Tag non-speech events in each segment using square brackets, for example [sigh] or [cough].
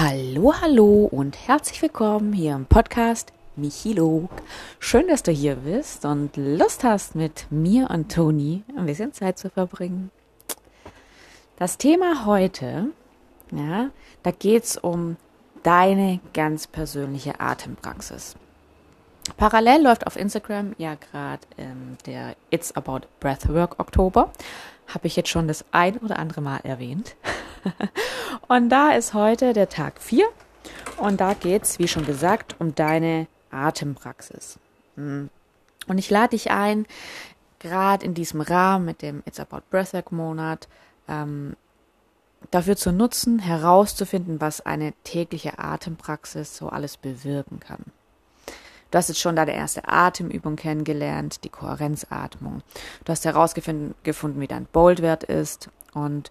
Hallo, hallo und herzlich willkommen hier im Podcast Michilo. Schön, dass du hier bist und Lust hast, mit mir und Toni ein bisschen Zeit zu verbringen. Das Thema heute, ja, da geht es um deine ganz persönliche Atempraxis. Parallel läuft auf Instagram ja gerade ähm, der It's About Breathwork Oktober. Habe ich jetzt schon das ein oder andere Mal erwähnt. [laughs] [laughs] und da ist heute der Tag 4 und da geht es, wie schon gesagt, um deine Atempraxis. Hm. Und ich lade dich ein, gerade in diesem Rahmen mit dem It's About Breathwork Monat, ähm, dafür zu nutzen, herauszufinden, was eine tägliche Atempraxis so alles bewirken kann. Du hast jetzt schon deine erste Atemübung kennengelernt, die Kohärenzatmung. Du hast herausgefunden, wie dein Boldwert ist und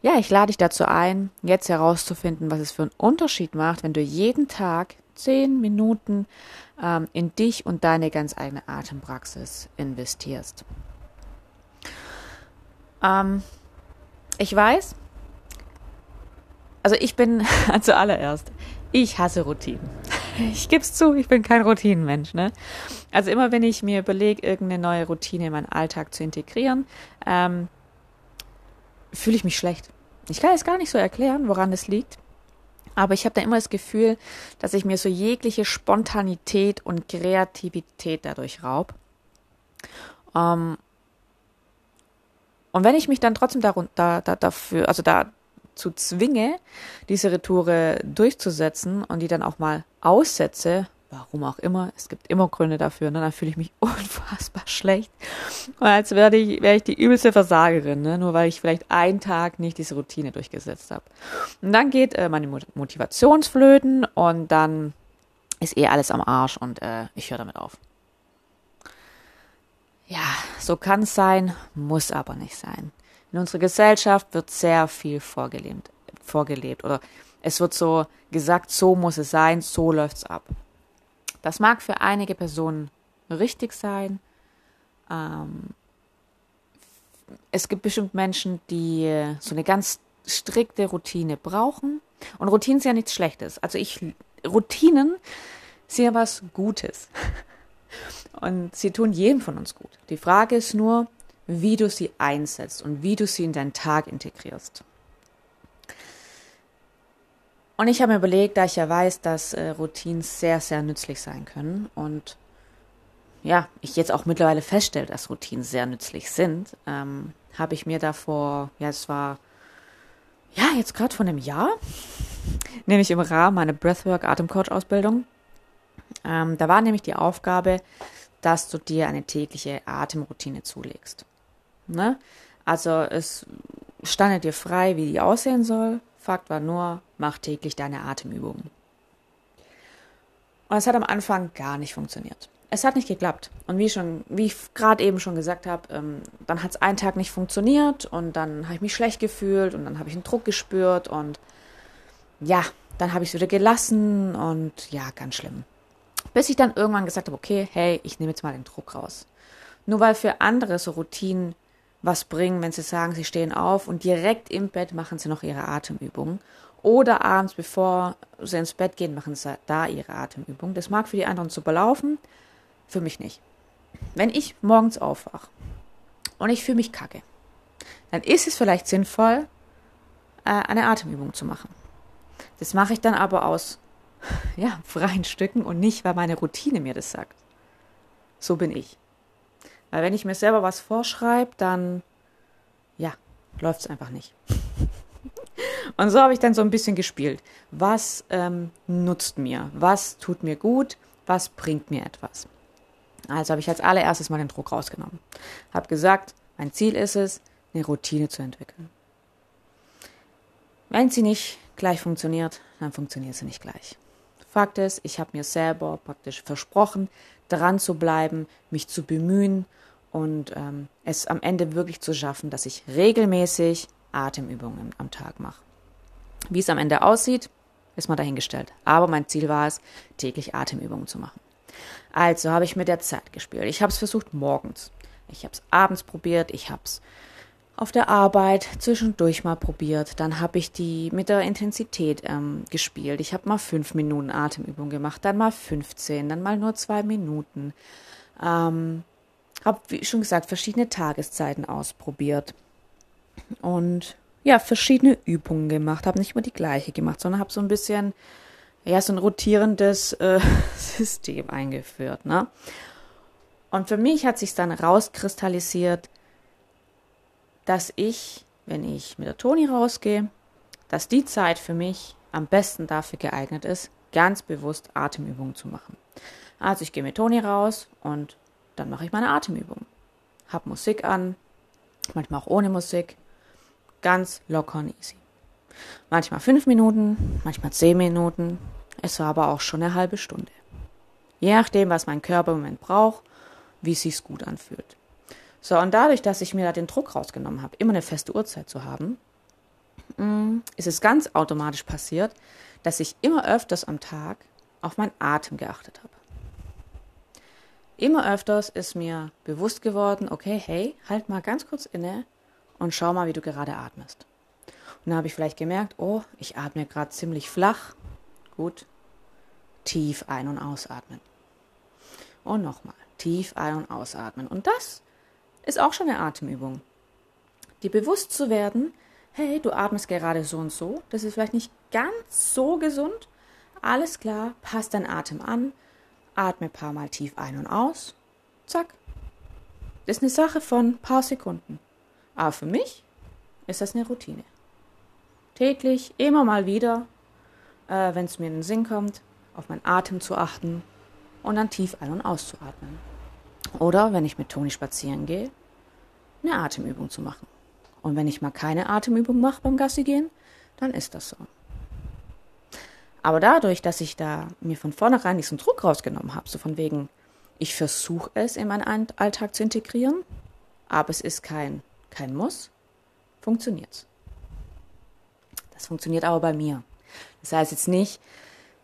ja, ich lade dich dazu ein, jetzt herauszufinden, was es für einen Unterschied macht, wenn du jeden Tag zehn Minuten ähm, in dich und deine ganz eigene Atempraxis investierst. Ähm, ich weiß, also ich bin [laughs] zuallererst, ich hasse Routinen. Ich gebe es zu, ich bin kein Routinenmensch. Ne? Also immer wenn ich mir überlege, irgendeine neue Routine in meinen Alltag zu integrieren, ähm, fühle ich mich schlecht. Ich kann es gar nicht so erklären, woran es liegt. Aber ich habe da immer das Gefühl, dass ich mir so jegliche Spontanität und Kreativität dadurch raub. Ähm, und wenn ich mich dann trotzdem darunter, da, dafür, also dazu zwinge, diese Retoure durchzusetzen und die dann auch mal aussetze, Warum auch immer. Es gibt immer Gründe dafür. Ne? Dann fühle ich mich [laughs] unfassbar schlecht. Und als wäre ich, wär ich die übelste Versagerin, ne? nur weil ich vielleicht einen Tag nicht diese Routine durchgesetzt habe. Und dann geht äh, meine Motivationsflöten und dann ist eh alles am Arsch und äh, ich höre damit auf. Ja, so kann es sein, muss aber nicht sein. In unserer Gesellschaft wird sehr viel vorgelebt, vorgelebt oder es wird so gesagt, so muss es sein, so läuft's ab. Das mag für einige Personen richtig sein. Ähm, es gibt bestimmt Menschen, die so eine ganz strikte Routine brauchen. Und Routinen sind ja nichts Schlechtes. Also ich, Routinen sind ja was Gutes. [laughs] Und sie tun jedem von uns gut. Die Frage ist nur, wie du sie einsetzt und wie du sie in deinen Tag integrierst. Und ich habe mir überlegt, da ich ja weiß, dass äh, Routinen sehr, sehr nützlich sein können und ja, ich jetzt auch mittlerweile feststelle, dass Routinen sehr nützlich sind, ähm, habe ich mir davor, ja, es war ja jetzt gerade von einem Jahr, nämlich im Rahmen meiner Breathwork Atemcoach Ausbildung. Ähm, da war nämlich die Aufgabe, dass du dir eine tägliche Atemroutine zulegst. Ne? Also es stande dir frei, wie die aussehen soll. Fakt war nur, mach täglich deine Atemübungen. Und es hat am Anfang gar nicht funktioniert. Es hat nicht geklappt. Und wie schon, wie ich gerade eben schon gesagt habe, ähm, dann hat es einen Tag nicht funktioniert und dann habe ich mich schlecht gefühlt und dann habe ich einen Druck gespürt und ja, dann habe ich es wieder gelassen und ja, ganz schlimm. Bis ich dann irgendwann gesagt habe, okay, hey, ich nehme jetzt mal den Druck raus. Nur weil für andere so Routinen was bringen, wenn sie sagen, sie stehen auf und direkt im Bett machen sie noch ihre Atemübungen. Oder abends, bevor sie ins Bett gehen, machen sie da ihre Atemübung. Das mag für die anderen super laufen, für mich nicht. Wenn ich morgens aufwache und ich fühle mich kacke, dann ist es vielleicht sinnvoll, äh, eine Atemübung zu machen. Das mache ich dann aber aus [laughs] ja, freien Stücken und nicht, weil meine Routine mir das sagt. So bin ich. Weil wenn ich mir selber was vorschreibe, dann ja, läuft es einfach nicht. [laughs] Und so habe ich dann so ein bisschen gespielt. Was ähm, nutzt mir? Was tut mir gut? Was bringt mir etwas? Also habe ich als allererstes mal den Druck rausgenommen. Habe gesagt, mein Ziel ist es, eine Routine zu entwickeln. Wenn sie nicht gleich funktioniert, dann funktioniert sie nicht gleich. Fakt ist, ich habe mir selber praktisch versprochen, dran zu bleiben, mich zu bemühen und ähm, es am Ende wirklich zu schaffen, dass ich regelmäßig Atemübungen am Tag mache. Wie es am Ende aussieht, ist mal dahingestellt. Aber mein Ziel war es, täglich Atemübungen zu machen. Also habe ich mit der Zeit gespielt. Ich habe es versucht morgens. Ich habe es abends probiert. Ich habe es auf der Arbeit zwischendurch mal probiert. Dann habe ich die mit der Intensität ähm, gespielt. Ich habe mal fünf Minuten Atemübung gemacht, dann mal 15, dann mal nur zwei Minuten. Ähm, habe, wie schon gesagt, verschiedene Tageszeiten ausprobiert. Und ja, verschiedene Übungen gemacht. Habe nicht immer die gleiche gemacht, sondern habe so ein bisschen, ja, so ein rotierendes äh, [laughs] System eingeführt. Ne? Und für mich hat sich dann rauskristallisiert, dass ich, wenn ich mit der Toni rausgehe, dass die Zeit für mich am besten dafür geeignet ist, ganz bewusst Atemübungen zu machen. Also ich gehe mit Toni raus und dann mache ich meine Atemübung. Hab Musik an, manchmal auch ohne Musik, ganz locker und easy. Manchmal fünf Minuten, manchmal zehn Minuten, es war aber auch schon eine halbe Stunde. Je nachdem, was mein Körper im Moment braucht, wie es sich gut anfühlt. So, und dadurch, dass ich mir da den Druck rausgenommen habe, immer eine feste Uhrzeit zu haben, mm, ist es ganz automatisch passiert, dass ich immer öfters am Tag auf meinen Atem geachtet habe. Immer öfters ist mir bewusst geworden, okay, hey, halt mal ganz kurz inne und schau mal, wie du gerade atmest. Und dann habe ich vielleicht gemerkt, oh, ich atme gerade ziemlich flach. Gut, tief ein- und ausatmen. Und nochmal, tief ein- und ausatmen. Und das ist auch schon eine Atemübung. Dir bewusst zu werden, hey, du atmest gerade so und so, das ist vielleicht nicht ganz so gesund. Alles klar, passt dein Atem an, atme ein paar Mal tief ein und aus. Zack. Das ist eine Sache von ein paar Sekunden. Aber für mich ist das eine Routine. Täglich, immer mal wieder, äh, wenn es mir in den Sinn kommt, auf meinen Atem zu achten und dann tief ein- und auszuatmen. Oder wenn ich mit Toni spazieren gehe, eine Atemübung zu machen. Und wenn ich mal keine Atemübung mache beim Gassi gehen, dann ist das so. Aber dadurch, dass ich da mir von vornherein diesen Druck rausgenommen habe, so von wegen, ich versuche es in meinen Alltag zu integrieren, aber es ist kein, kein Muss, funktioniert's. Das funktioniert aber bei mir. Das heißt jetzt nicht,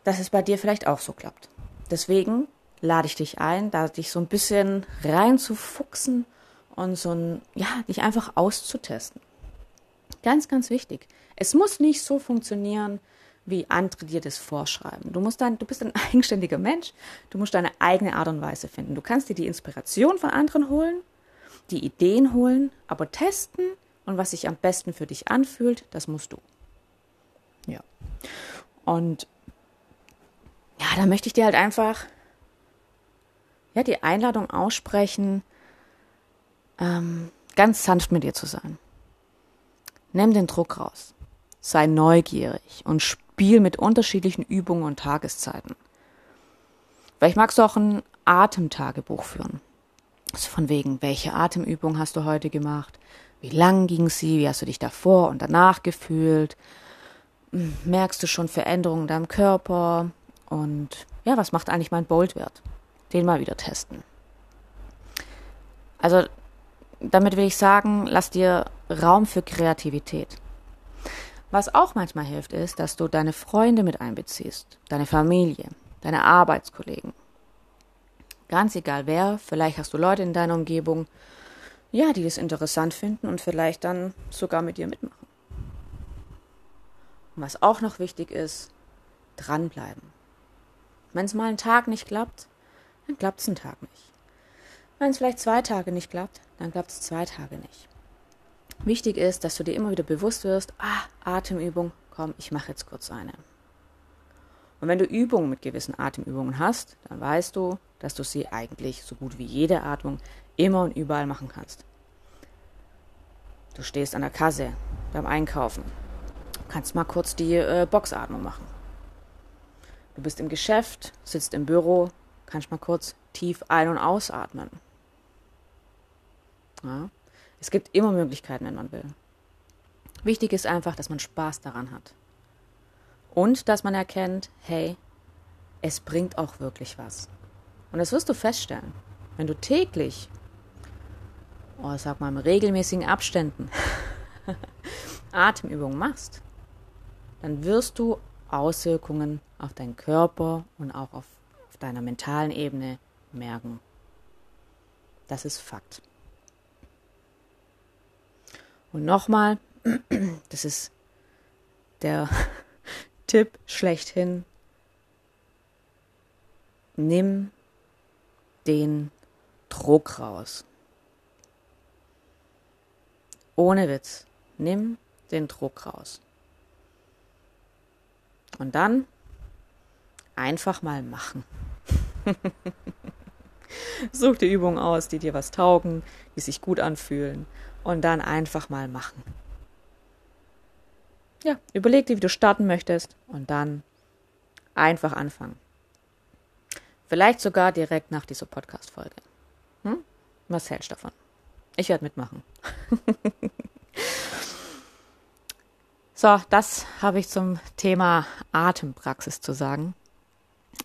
dass es bei dir vielleicht auch so klappt. Deswegen lade ich dich ein, da dich so ein bisschen reinzufuchsen und so ein, ja, dich einfach auszutesten. Ganz, ganz wichtig. Es muss nicht so funktionieren, wie andere dir das vorschreiben. Du musst dann, du bist ein [laughs] eigenständiger Mensch. Du musst deine eigene Art und Weise finden. Du kannst dir die Inspiration von anderen holen, die Ideen holen, aber testen und was sich am besten für dich anfühlt, das musst du. Ja. Und ja, da möchte ich dir halt einfach ja, die Einladung aussprechen, ähm, ganz sanft mit dir zu sein. Nimm den Druck raus. Sei neugierig und spiel mit unterschiedlichen Übungen und Tageszeiten. Vielleicht magst du auch ein Atemtagebuch führen. Also von wegen, welche Atemübung hast du heute gemacht? Wie lang ging sie? Wie hast du dich davor und danach gefühlt? Hm, merkst du schon Veränderungen in deinem Körper? Und ja, was macht eigentlich mein Boldwert? Den mal wieder testen. Also damit will ich sagen, lass dir Raum für Kreativität. Was auch manchmal hilft, ist, dass du deine Freunde mit einbeziehst, deine Familie, deine Arbeitskollegen. Ganz egal wer, vielleicht hast du Leute in deiner Umgebung, ja, die das interessant finden und vielleicht dann sogar mit dir mitmachen. Und was auch noch wichtig ist, dranbleiben. Wenn es mal einen Tag nicht klappt, dann klappt es einen Tag nicht. Wenn es vielleicht zwei Tage nicht klappt, dann klappt es zwei Tage nicht. Wichtig ist, dass du dir immer wieder bewusst wirst, ah, Atemübung, komm, ich mache jetzt kurz eine. Und wenn du Übungen mit gewissen Atemübungen hast, dann weißt du, dass du sie eigentlich so gut wie jede Atmung immer und überall machen kannst. Du stehst an der Kasse beim Einkaufen, kannst mal kurz die äh, Boxatmung machen. Du bist im Geschäft, sitzt im Büro, kannst mal kurz tief ein- und ausatmen. Ja. Es gibt immer Möglichkeiten, wenn man will. Wichtig ist einfach, dass man Spaß daran hat. Und dass man erkennt, hey, es bringt auch wirklich was. Und das wirst du feststellen. Wenn du täglich, oh, sag mal, in regelmäßigen Abständen [laughs] Atemübungen machst, dann wirst du Auswirkungen auf deinen Körper und auch auf, auf deiner mentalen Ebene merken. Das ist Fakt. Und nochmal, [clears throat] das ist der [laughs] Tipp schlechthin. Nimm den Druck raus. Ohne Witz. Nimm den Druck raus. Und dann einfach mal machen. [laughs] Such dir Übungen aus, die dir was taugen, die sich gut anfühlen und dann einfach mal machen. Ja, überleg dir, wie du starten möchtest und dann einfach anfangen. Vielleicht sogar direkt nach dieser Podcast-Folge. Hm? Was hältst du davon? Ich werde mitmachen. [laughs] so, das habe ich zum Thema Atempraxis zu sagen.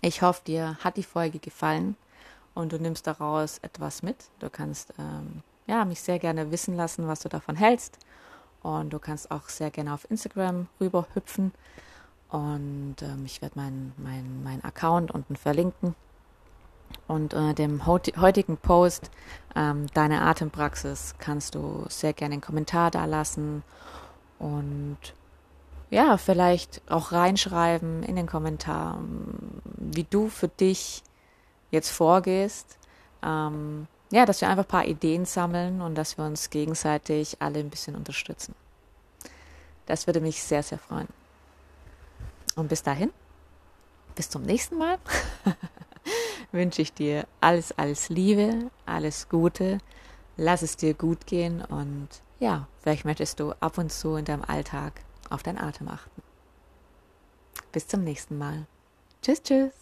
Ich hoffe, dir hat die Folge gefallen und du nimmst daraus etwas mit. Du kannst ähm, ja, mich sehr gerne wissen lassen, was du davon hältst. Und du kannst auch sehr gerne auf Instagram rüber hüpfen. Und ähm, ich werde meinen mein, mein Account unten verlinken. Und unter äh, dem heutigen Post, ähm, deine Atempraxis, kannst du sehr gerne einen Kommentar da lassen. Und ja, vielleicht auch reinschreiben in den Kommentar, wie du für dich jetzt vorgehst. Ähm, ja, dass wir einfach ein paar Ideen sammeln und dass wir uns gegenseitig alle ein bisschen unterstützen. Das würde mich sehr, sehr freuen. Und bis dahin, bis zum nächsten Mal, [laughs] wünsche ich dir alles, alles Liebe, alles Gute. Lass es dir gut gehen und ja, vielleicht möchtest du ab und zu in deinem Alltag auf deinen Atem achten. Bis zum nächsten Mal. Tschüss, tschüss.